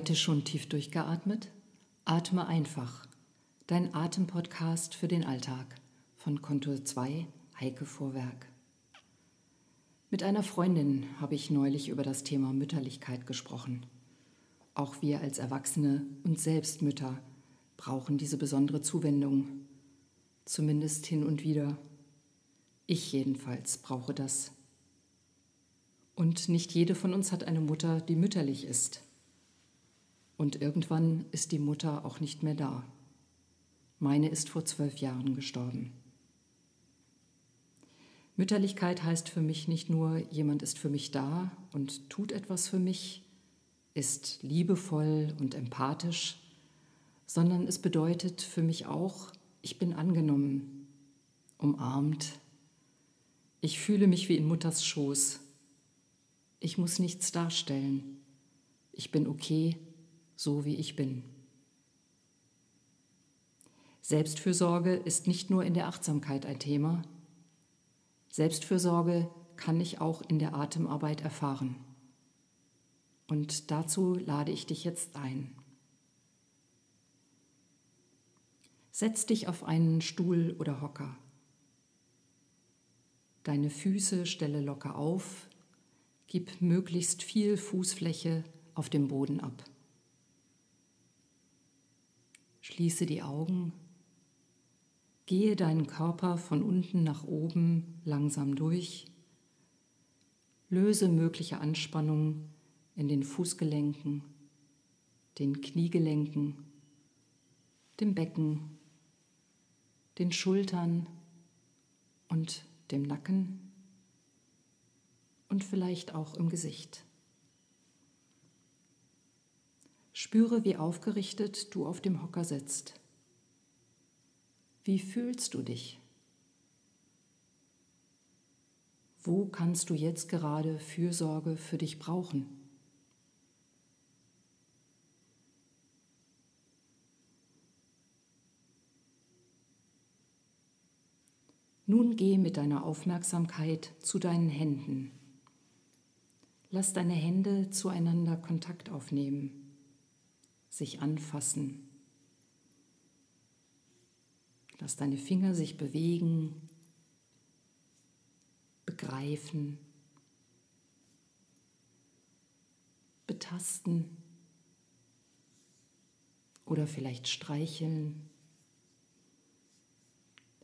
Heute schon tief durchgeatmet? Atme einfach. Dein Atempodcast für den Alltag von Kontur 2, Heike Vorwerk. Mit einer Freundin habe ich neulich über das Thema Mütterlichkeit gesprochen. Auch wir als Erwachsene und selbst Mütter brauchen diese besondere Zuwendung. Zumindest hin und wieder. Ich jedenfalls brauche das. Und nicht jede von uns hat eine Mutter, die mütterlich ist. Und irgendwann ist die Mutter auch nicht mehr da. Meine ist vor zwölf Jahren gestorben. Mütterlichkeit heißt für mich nicht nur, jemand ist für mich da und tut etwas für mich, ist liebevoll und empathisch, sondern es bedeutet für mich auch, ich bin angenommen, umarmt. Ich fühle mich wie in Mutters Schoß. Ich muss nichts darstellen. Ich bin okay, so wie ich bin. Selbstfürsorge ist nicht nur in der Achtsamkeit ein Thema. Selbstfürsorge kann ich auch in der Atemarbeit erfahren. Und dazu lade ich dich jetzt ein. Setz dich auf einen Stuhl oder Hocker. Deine Füße stelle locker auf, gib möglichst viel Fußfläche auf dem Boden ab. Schließe die Augen. Gehe deinen Körper von unten nach oben langsam durch. Löse mögliche Anspannungen in den Fußgelenken, den Kniegelenken, dem Becken, den Schultern und dem Nacken und vielleicht auch im Gesicht. Spüre, wie aufgerichtet du auf dem Hocker sitzt. Wie fühlst du dich? Wo kannst du jetzt gerade Fürsorge für dich brauchen? Nun geh mit deiner Aufmerksamkeit zu deinen Händen. Lass deine Hände zueinander Kontakt aufnehmen sich anfassen. Lass deine Finger sich bewegen, begreifen, betasten oder vielleicht streicheln,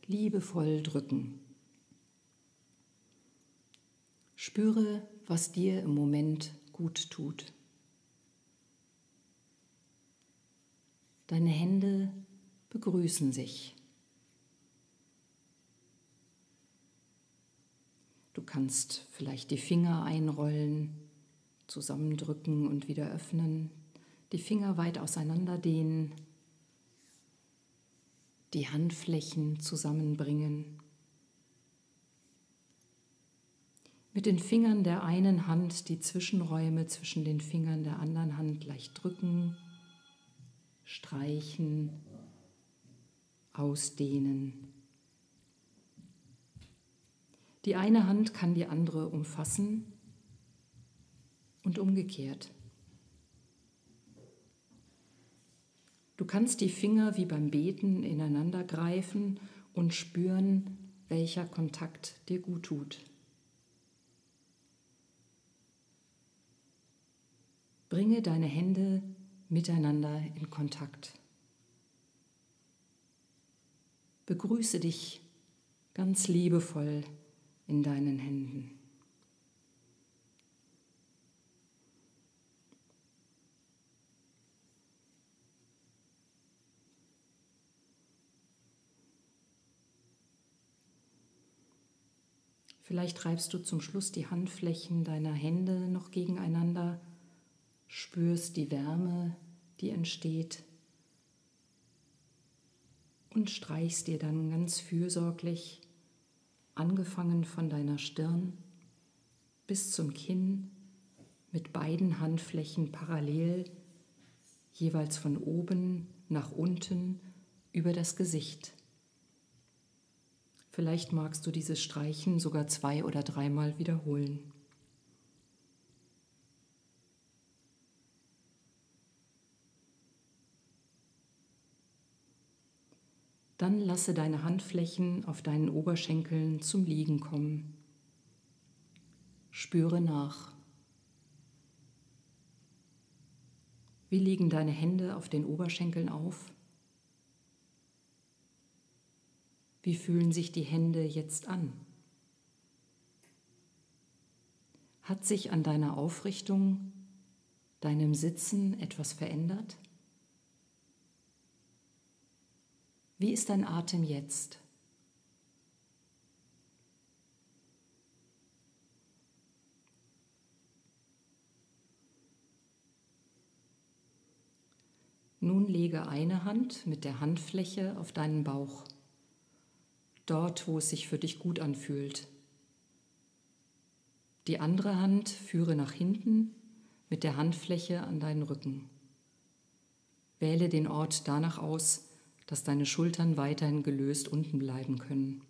liebevoll drücken. Spüre, was dir im Moment gut tut. Deine Hände begrüßen sich. Du kannst vielleicht die Finger einrollen, zusammendrücken und wieder öffnen, die Finger weit auseinanderdehnen, die Handflächen zusammenbringen. Mit den Fingern der einen Hand die Zwischenräume zwischen den Fingern der anderen Hand leicht drücken streichen, ausdehnen. Die eine Hand kann die andere umfassen und umgekehrt. Du kannst die Finger wie beim Beten ineinander greifen und spüren, welcher Kontakt dir gut tut. Bringe deine Hände miteinander in Kontakt. Begrüße dich ganz liebevoll in deinen Händen. Vielleicht reibst du zum Schluss die Handflächen deiner Hände noch gegeneinander spürst die Wärme, die entsteht und streichst dir dann ganz fürsorglich, angefangen von deiner Stirn bis zum Kinn, mit beiden Handflächen parallel, jeweils von oben nach unten über das Gesicht. Vielleicht magst du dieses Streichen sogar zwei oder dreimal wiederholen. Dann lasse deine Handflächen auf deinen Oberschenkeln zum Liegen kommen. Spüre nach. Wie liegen deine Hände auf den Oberschenkeln auf? Wie fühlen sich die Hände jetzt an? Hat sich an deiner Aufrichtung, deinem Sitzen etwas verändert? Wie ist dein Atem jetzt? Nun lege eine Hand mit der Handfläche auf deinen Bauch, dort wo es sich für dich gut anfühlt. Die andere Hand führe nach hinten mit der Handfläche an deinen Rücken. Wähle den Ort danach aus, dass deine Schultern weiterhin gelöst unten bleiben können.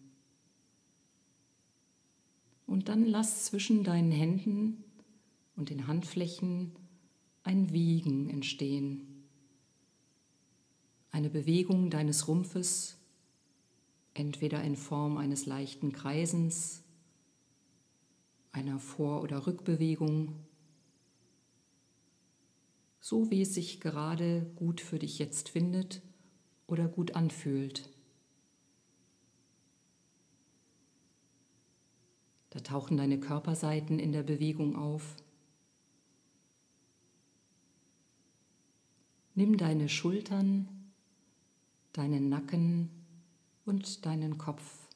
Und dann lass zwischen deinen Händen und den Handflächen ein Wiegen entstehen. Eine Bewegung deines Rumpfes, entweder in Form eines leichten Kreisens, einer Vor- oder Rückbewegung, so wie es sich gerade gut für dich jetzt findet oder gut anfühlt. Da tauchen deine Körperseiten in der Bewegung auf. Nimm deine Schultern, deinen Nacken und deinen Kopf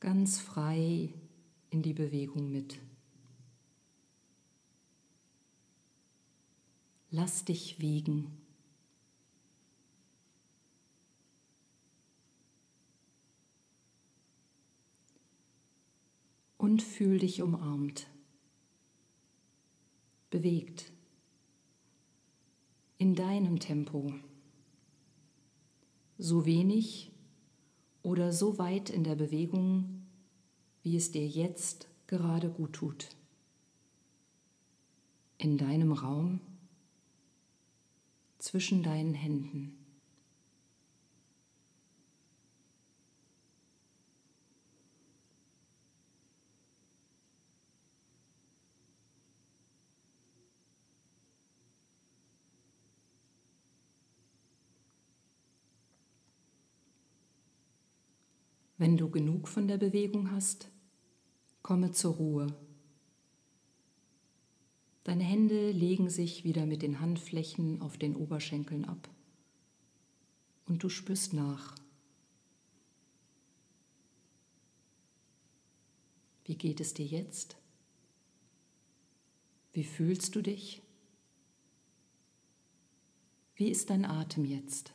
ganz frei in die Bewegung mit. Lass dich wiegen. Und fühl dich umarmt, bewegt, in deinem Tempo, so wenig oder so weit in der Bewegung, wie es dir jetzt gerade gut tut. In deinem Raum, zwischen deinen Händen. Wenn du genug von der Bewegung hast, komme zur Ruhe. Deine Hände legen sich wieder mit den Handflächen auf den Oberschenkeln ab und du spürst nach. Wie geht es dir jetzt? Wie fühlst du dich? Wie ist dein Atem jetzt?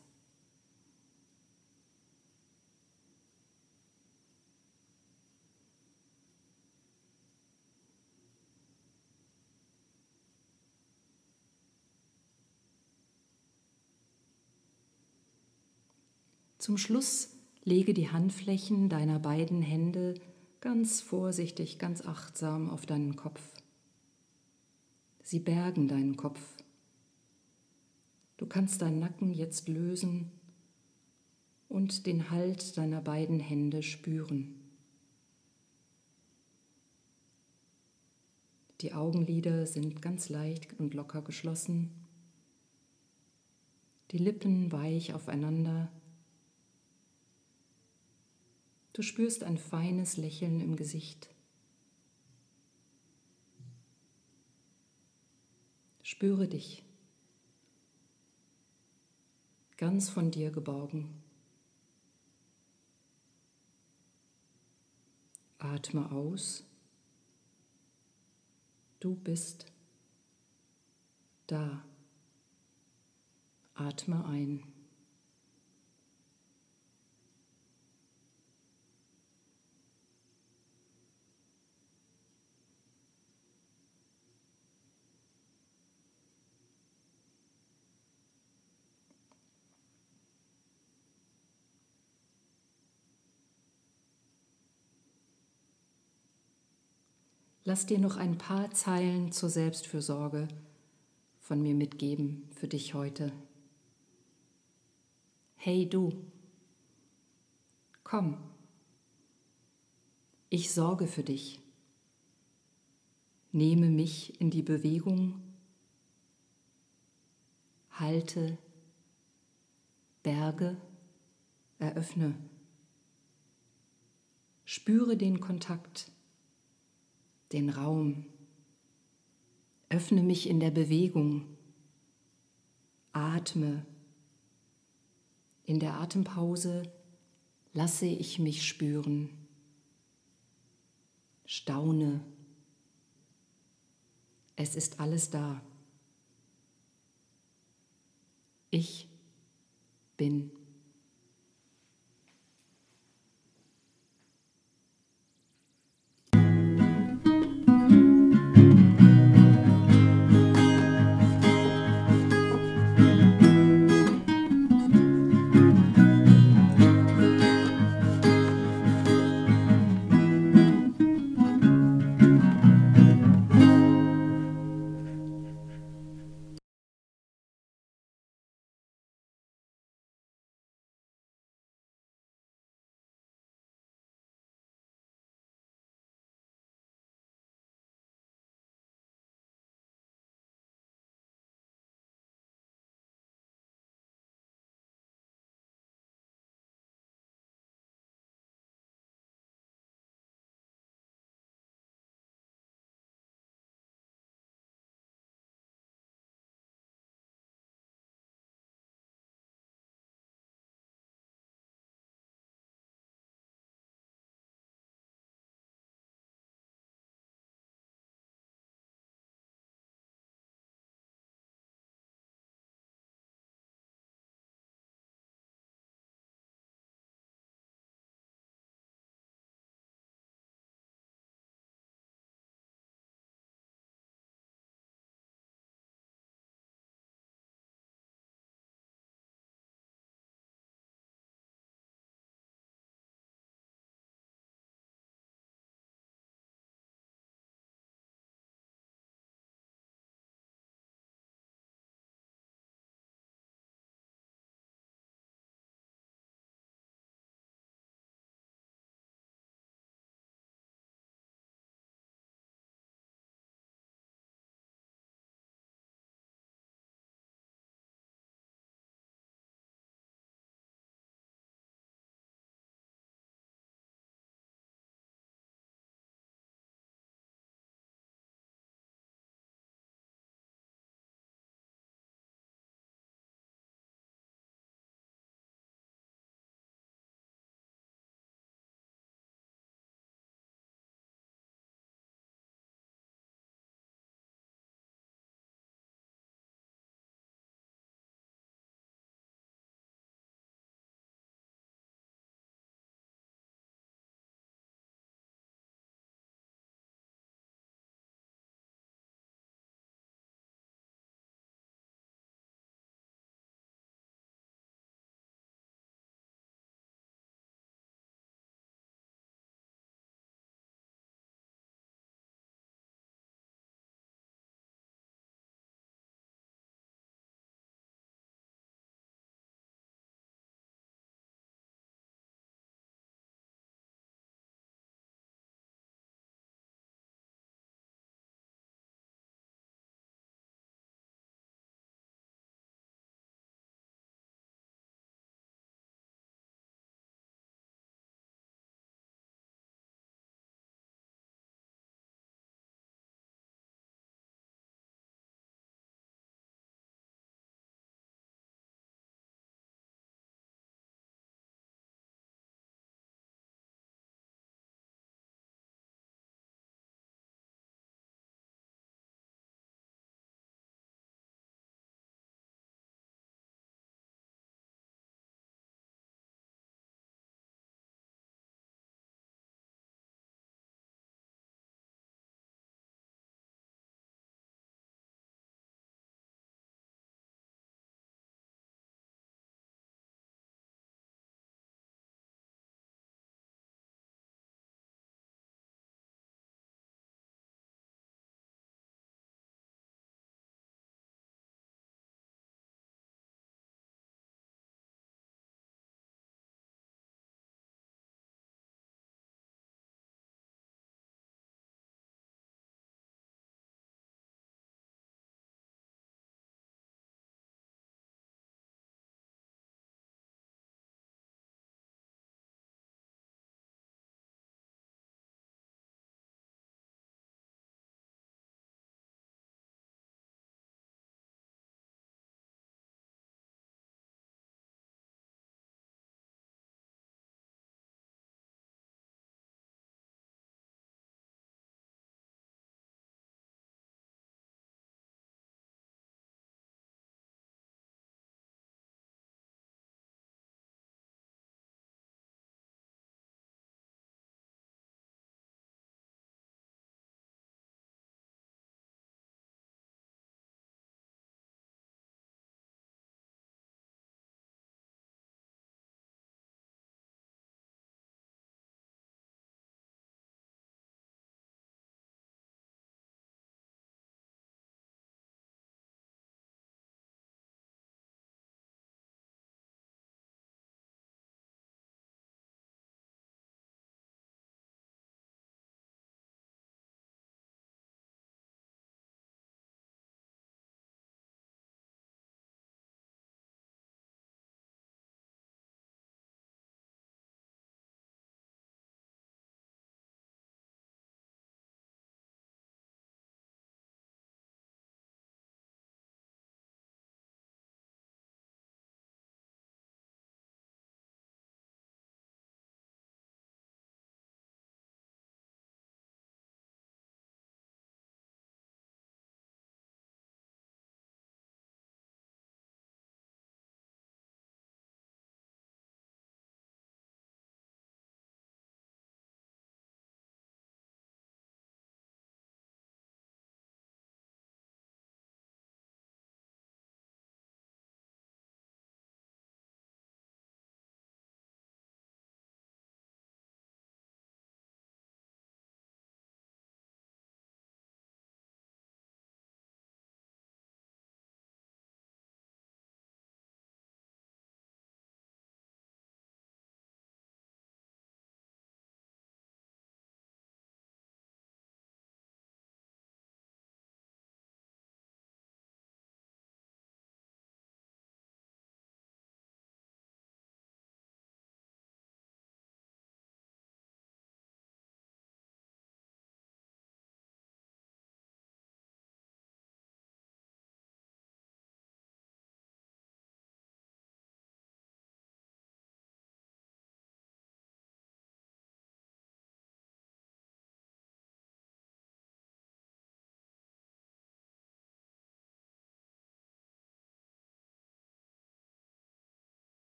Zum Schluss lege die Handflächen deiner beiden Hände ganz vorsichtig, ganz achtsam auf deinen Kopf. Sie bergen deinen Kopf. Du kannst deinen Nacken jetzt lösen und den Halt deiner beiden Hände spüren. Die Augenlider sind ganz leicht und locker geschlossen, die Lippen weich aufeinander Du spürst ein feines Lächeln im Gesicht. Spüre dich, ganz von dir geborgen. Atme aus. Du bist da. Atme ein. Lass dir noch ein paar Zeilen zur Selbstfürsorge von mir mitgeben für dich heute. Hey du, Komm, ich sorge für dich. Nehme mich in die Bewegung, halte, berge, eröffne. Spüre den Kontakt, den Raum. Öffne mich in der Bewegung. Atme. In der Atempause lasse ich mich spüren. Staune. Es ist alles da. Ich bin